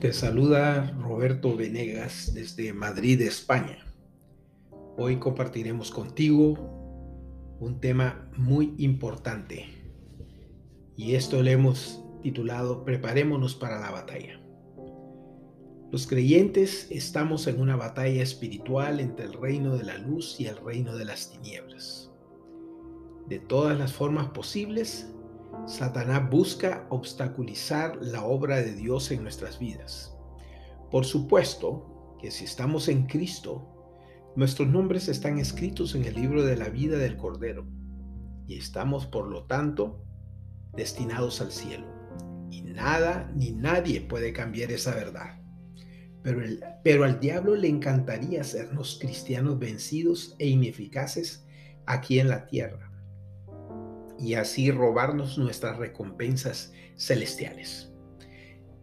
Te saluda Roberto Venegas desde Madrid, España. Hoy compartiremos contigo un tema muy importante y esto le hemos titulado Preparémonos para la batalla. Los creyentes estamos en una batalla espiritual entre el reino de la luz y el reino de las tinieblas. De todas las formas posibles, Satanás busca obstaculizar la obra de Dios en nuestras vidas. Por supuesto que si estamos en Cristo, nuestros nombres están escritos en el libro de la vida del Cordero y estamos, por lo tanto, destinados al cielo. Y nada ni nadie puede cambiar esa verdad. Pero, pero al diablo le encantaría hacernos cristianos vencidos e ineficaces aquí en la tierra y así robarnos nuestras recompensas celestiales.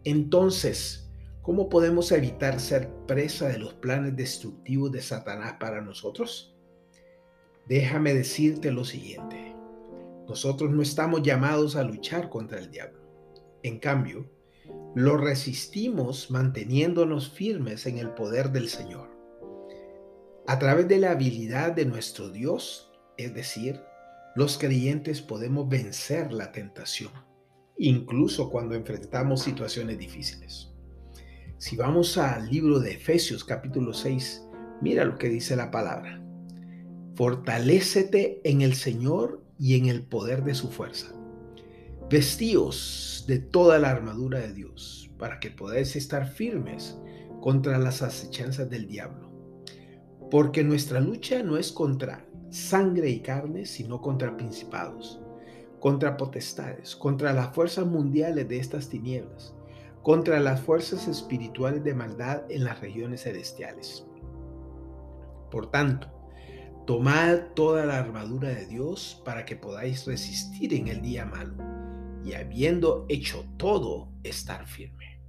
Entonces, ¿cómo podemos evitar ser presa de los planes destructivos de Satanás para nosotros? Déjame decirte lo siguiente. Nosotros no estamos llamados a luchar contra el diablo. En cambio, lo resistimos manteniéndonos firmes en el poder del Señor. A través de la habilidad de nuestro Dios, es decir, los creyentes podemos vencer la tentación, incluso cuando enfrentamos situaciones difíciles. Si vamos al libro de Efesios capítulo 6, mira lo que dice la palabra. Fortalécete en el Señor y en el poder de su fuerza. Vestíos de toda la armadura de Dios para que podáis estar firmes contra las acechanzas del diablo. Porque nuestra lucha no es contra sangre y carne, sino contra principados, contra potestades, contra las fuerzas mundiales de estas tinieblas, contra las fuerzas espirituales de maldad en las regiones celestiales. Por tanto, tomad toda la armadura de Dios para que podáis resistir en el día malo y habiendo hecho todo, estar firme.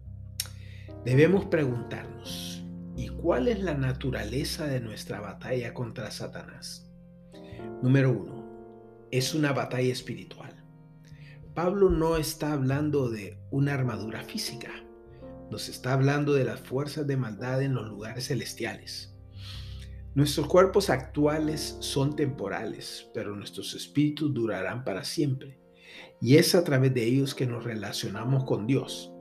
Debemos preguntarnos, ¿y cuál es la naturaleza de nuestra batalla contra Satanás? Número uno, es una batalla espiritual. Pablo no está hablando de una armadura física, nos está hablando de las fuerzas de maldad en los lugares celestiales. Nuestros cuerpos actuales son temporales, pero nuestros espíritus durarán para siempre. Y es a través de ellos que nos relacionamos con Dios.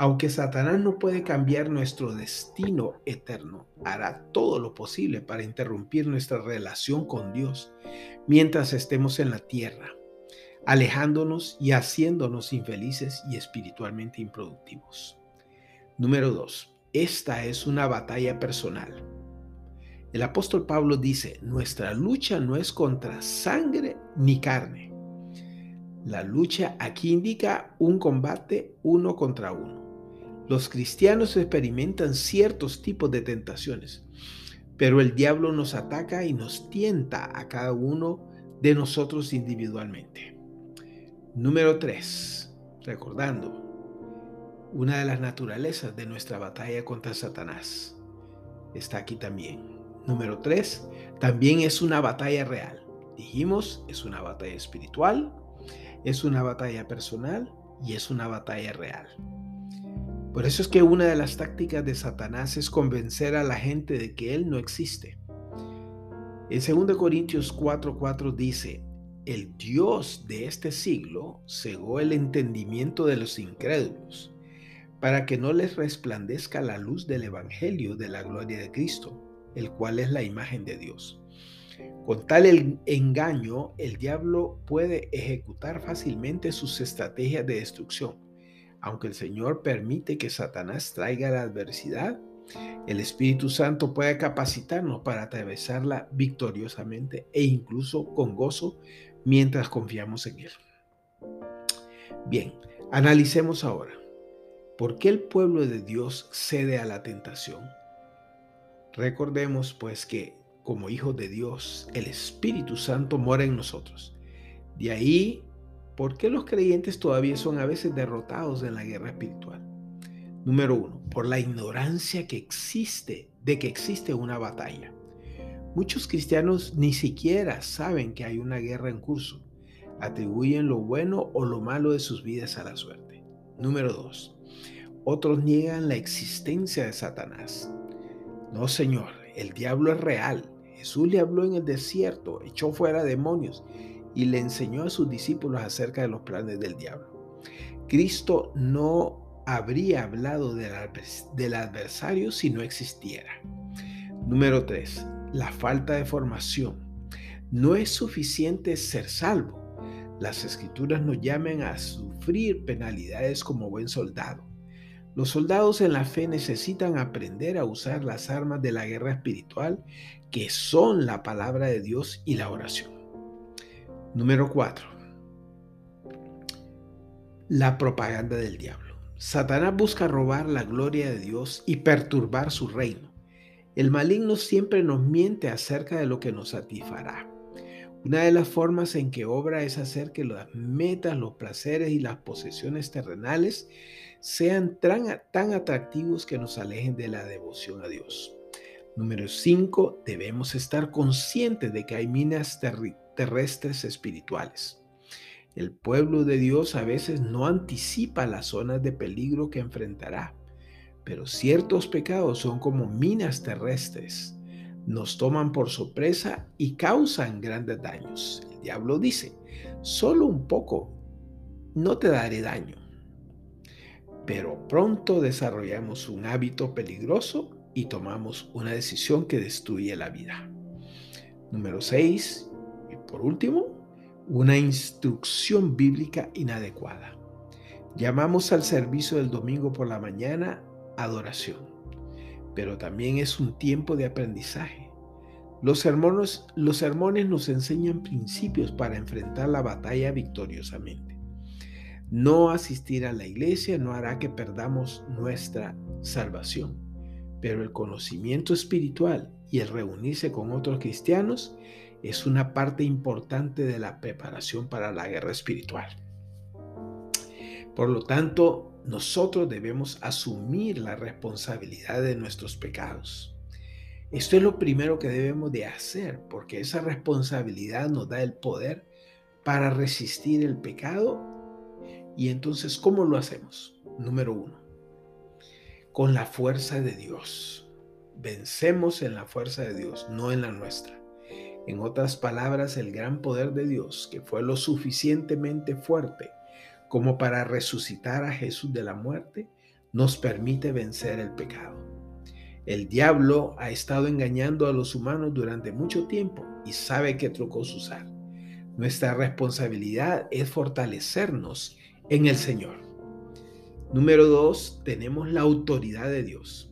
Aunque Satanás no puede cambiar nuestro destino eterno, hará todo lo posible para interrumpir nuestra relación con Dios mientras estemos en la tierra, alejándonos y haciéndonos infelices y espiritualmente improductivos. Número 2. Esta es una batalla personal. El apóstol Pablo dice, nuestra lucha no es contra sangre ni carne. La lucha aquí indica un combate uno contra uno. Los cristianos experimentan ciertos tipos de tentaciones, pero el diablo nos ataca y nos tienta a cada uno de nosotros individualmente. Número 3. Recordando, una de las naturalezas de nuestra batalla contra Satanás está aquí también. Número 3. También es una batalla real. Dijimos, es una batalla espiritual, es una batalla personal y es una batalla real. Por eso es que una de las tácticas de Satanás es convencer a la gente de que Él no existe. En 2 Corintios 4:4 dice, el Dios de este siglo cegó el entendimiento de los incrédulos, para que no les resplandezca la luz del Evangelio de la gloria de Cristo, el cual es la imagen de Dios. Con tal engaño, el diablo puede ejecutar fácilmente sus estrategias de destrucción aunque el Señor permite que Satanás traiga la adversidad, el Espíritu Santo puede capacitarnos para atravesarla victoriosamente e incluso con gozo mientras confiamos en Él. Bien, analicemos ahora. ¿Por qué el pueblo de Dios cede a la tentación? Recordemos pues que como hijos de Dios, el Espíritu Santo mora en nosotros. De ahí ¿Por qué los creyentes todavía son a veces derrotados en la guerra espiritual? Número uno, por la ignorancia que existe de que existe una batalla. Muchos cristianos ni siquiera saben que hay una guerra en curso. Atribuyen lo bueno o lo malo de sus vidas a la suerte. Número dos, otros niegan la existencia de Satanás. No, Señor, el diablo es real. Jesús le habló en el desierto, echó fuera demonios y le enseñó a sus discípulos acerca de los planes del diablo. Cristo no habría hablado del, adversario si no existiera. Número 3. La falta de formación. No es suficiente ser salvo. Las escrituras nos llaman a sufrir penalidades como buen soldado. Los soldados en la fe necesitan aprender a usar las armas de la guerra espiritual, que son la palabra de Dios y la oración. Número 4. La propaganda del diablo. Satanás busca robar la gloria de Dios y perturbar su reino. El maligno siempre nos miente acerca de lo que nos satisfará. Una de las formas en que obra es hacer que las metas, los placeres y las posesiones terrenales sean tan, atractivos que nos alejen de la devoción a Dios. Número 5. Debemos estar conscientes de que hay minas terrestres espirituales. El pueblo de Dios a veces no anticipa las zonas de peligro que enfrentará, pero ciertos pecados son como minas terrestres. Nos toman por sorpresa y causan grandes daños. El diablo dice, solo un poco, no te daré daño pero pronto desarrollamos un hábito peligroso y tomamos una decisión que destruye la vida. Número 6, y por último, una instrucción bíblica inadecuada. Llamamos al servicio del domingo por la mañana adoración, pero también es un tiempo de aprendizaje. Los sermones, los sermones nos enseñan principios para enfrentar la batalla victoriosamente. No asistir a la iglesia no hará que perdamos nuestra salvación, pero el conocimiento espiritual y el reunirse con otros cristianos es una parte importante de la preparación para la guerra espiritual. Por lo tanto, nosotros debemos asumir la responsabilidad de nuestros pecados. Esto es lo primero que debemos de hacer, porque esa responsabilidad nos da el poder para resistir el pecado y entonces, ¿cómo lo hacemos? Número uno, con la fuerza de Dios. Vencemos en la fuerza de Dios, no en la nuestra. En otras palabras, el gran poder de Dios, que fue lo suficientemente fuerte como para resucitar a Jesús de la muerte, nos permite vencer el pecado. El diablo ha estado engañando a los humanos durante mucho tiempo y sabe qué trucos usar. Nuestra responsabilidad es fortalecernos en el Señor. Número dos, tenemos la autoridad de Dios.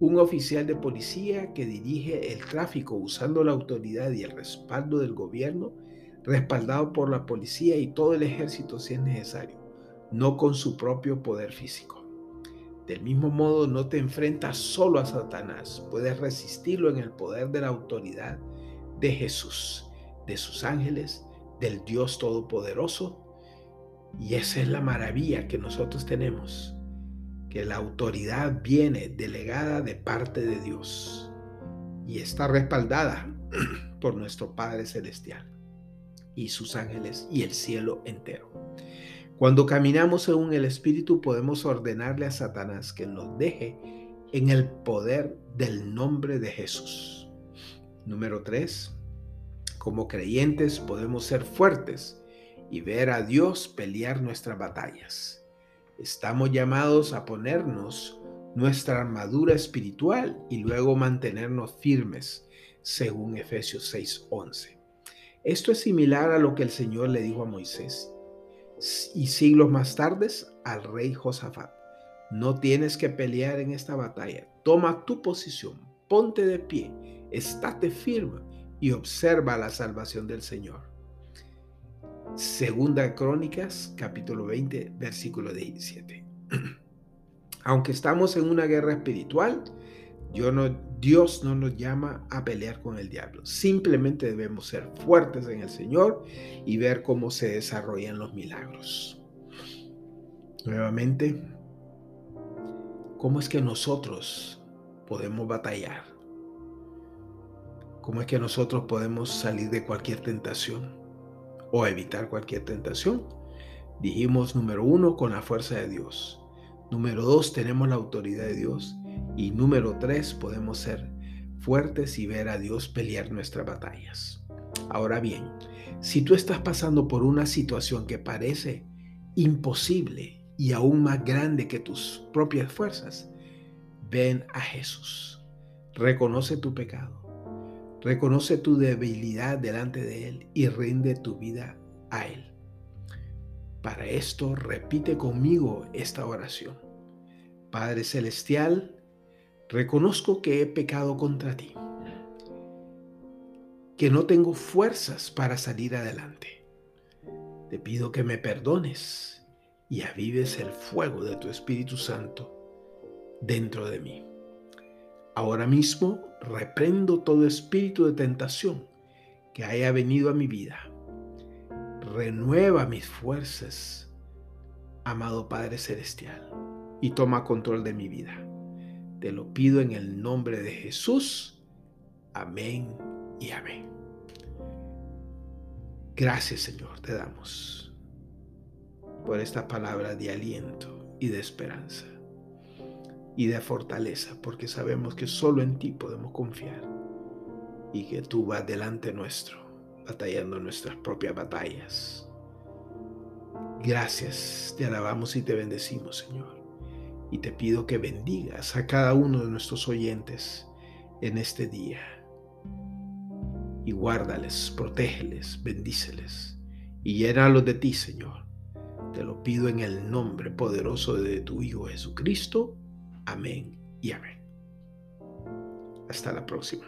Un oficial de policía que dirige el tráfico usando la autoridad y el respaldo del gobierno, respaldado por la policía y todo el ejército si es necesario, no con su propio poder físico. Del mismo modo, no te enfrentas solo a Satanás, puedes resistirlo en el poder de la autoridad de Jesús, de sus ángeles, del Dios Todopoderoso y esa es la maravilla que nosotros tenemos, que la autoridad viene delegada de parte de Dios y está respaldada por nuestro Padre Celestial y sus ángeles y el cielo entero. Cuando caminamos según el Espíritu podemos ordenarle a Satanás que nos deje en el poder del nombre de Jesús. Número 3. Como creyentes podemos ser fuertes y ver a Dios pelear nuestras batallas. Estamos llamados a ponernos nuestra armadura espiritual y luego mantenernos firmes, según Efesios 6:11. Esto es similar a lo que el Señor le dijo a Moisés y siglos más tarde al rey Josafat. No tienes que pelear en esta batalla. Toma tu posición, ponte de pie, estate firme y observa la salvación del Señor. Segunda Crónicas, capítulo 20, versículo 17. Aunque estamos en una guerra espiritual, Dios no nos llama a pelear con el diablo. Simplemente debemos ser fuertes en el Señor y ver cómo se desarrollan los milagros. Nuevamente, ¿cómo es que nosotros podemos batallar? ¿Cómo es que nosotros podemos salir de cualquier tentación? O evitar cualquier tentación. Dijimos número uno, con la fuerza de Dios. Número dos, tenemos la autoridad de Dios. Y número tres, podemos ser fuertes y ver a Dios pelear nuestras batallas. Ahora bien, si tú estás pasando por una situación que parece imposible y aún más grande que tus propias fuerzas, ven a Jesús. Reconoce tu pecado. Reconoce tu debilidad delante de Él y rinde tu vida a Él. Para esto repite conmigo esta oración. Padre Celestial, reconozco que he pecado contra ti, que no tengo fuerzas para salir adelante. Te pido que me perdones y avives el fuego de tu Espíritu Santo dentro de mí. Ahora mismo reprendo todo espíritu de tentación que haya venido a mi vida. Renueva mis fuerzas, amado Padre Celestial, y toma control de mi vida. Te lo pido en el nombre de Jesús. Amén y amén. Gracias Señor, te damos por esta palabra de aliento y de esperanza y de fortaleza, porque sabemos que solo en ti podemos confiar y que tú vas delante nuestro, batallando nuestras propias batallas. Gracias, te alabamos y te bendecimos, Señor. Y te pido que bendigas a cada uno de nuestros oyentes en este día. Y guárdales, protégeles, bendíceles y llénalos de ti, Señor. Te lo pido en el nombre poderoso de tu Hijo Jesucristo. Amén y amén. Hasta la próxima.